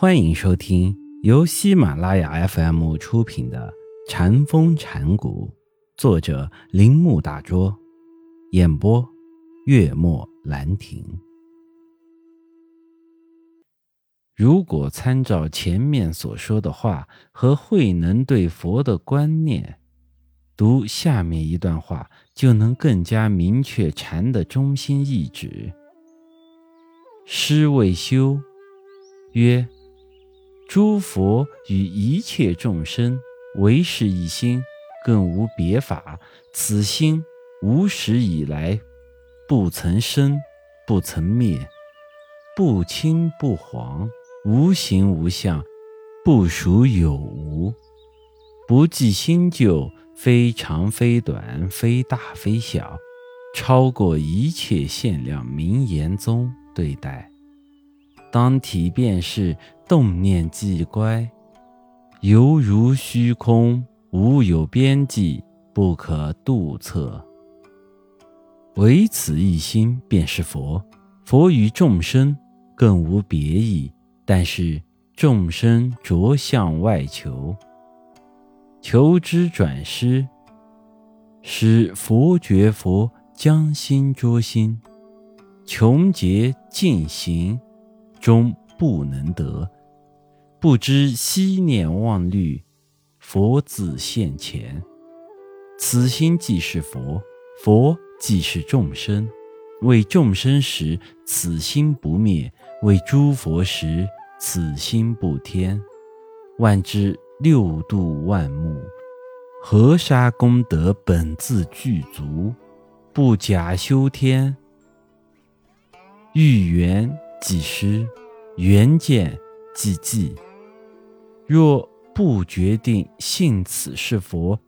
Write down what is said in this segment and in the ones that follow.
欢迎收听由喜马拉雅 FM 出品的《禅风禅谷，作者铃木大拙，演播月末兰亭。如果参照前面所说的话和慧能对佛的观念，读下面一段话，就能更加明确禅的中心意旨。师未修，曰。诸佛与一切众生唯是一心，更无别法。此心无始以来不曾生，不曾灭，不清不黄，无形无相，不属有无，不计新旧，非长非短，非大非小，超过一切限量名言宗对待。当体便是动念即乖，犹如虚空，无有边际，不可度测。唯此一心，便是佛。佛与众生更无别意，但是众生着相外求，求之转失，使佛觉佛将心着心，穷劫尽行。终不能得，不知昔念忘虑，佛子现前。此心即是佛，佛即是众生。为众生时，此心不灭；为诸佛时，此心不添。万之六度万目，河沙功德本自具足，不假修天。欲缘。即失，缘见即寂。若不决定信此是佛，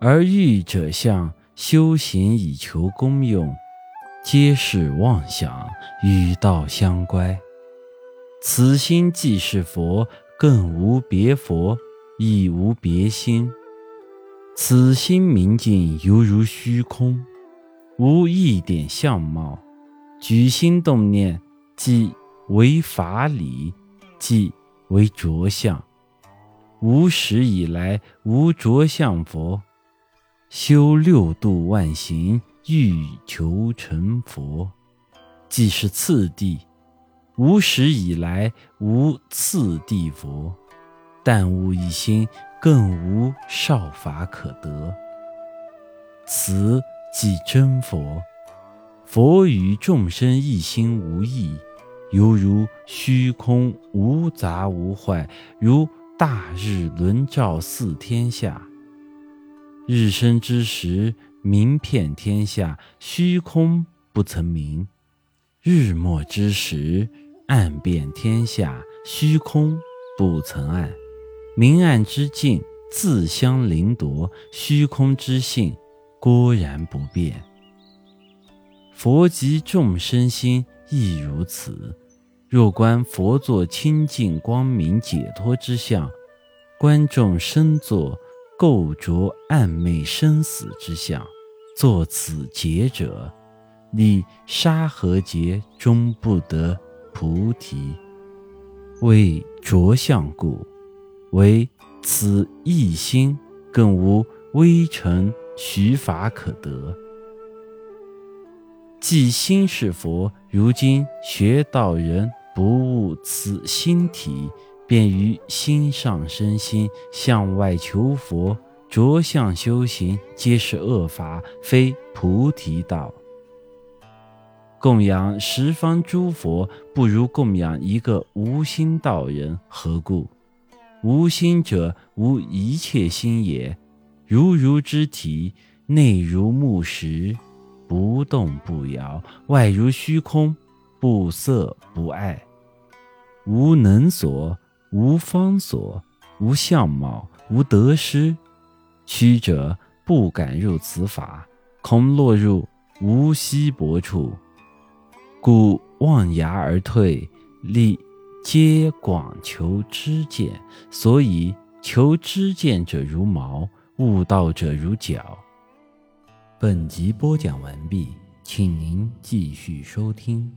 而欲者相修行以求功用，皆是妄想，与道相乖。此心即是佛，更无别佛，亦无别心。此心明净，犹如虚空，无一点相貌。举心动念。即为法理，即为着相。无始以来无着相佛，修六度万行欲求成佛，即是次第。无始以来无次第佛，但悟一心，更无少法可得。此即真佛。佛与众生一心无异，犹如虚空无杂无坏，如大日轮照四天下。日升之时，明遍天下，虚空不曾明；日没之时，暗遍天下，虚空不曾暗。明暗之境自相凌夺，虚空之性郭然不变。佛及众生心亦如此。若观佛作清净光明解脱之相，观众生作垢浊暗昧生死之相，作此劫者，历沙河劫终不得菩提。为着相故，为此一心，更无微尘取法可得。即心是佛，如今学道人不悟此心体，便于心上生心，向外求佛，着相修行，皆是恶法，非菩提道。供养十方诸佛，不如供养一个无心道人，何故？无心者，无一切心也。如如之体，内如木石。不动不摇，外如虚空，不色不爱，无能所，无方所，无相貌，无得失。曲者不敢入此法，恐落入无稀薄处，故望崖而退。立皆广求知见，所以求知见者如毛，悟道者如角。本集播讲完毕，请您继续收听。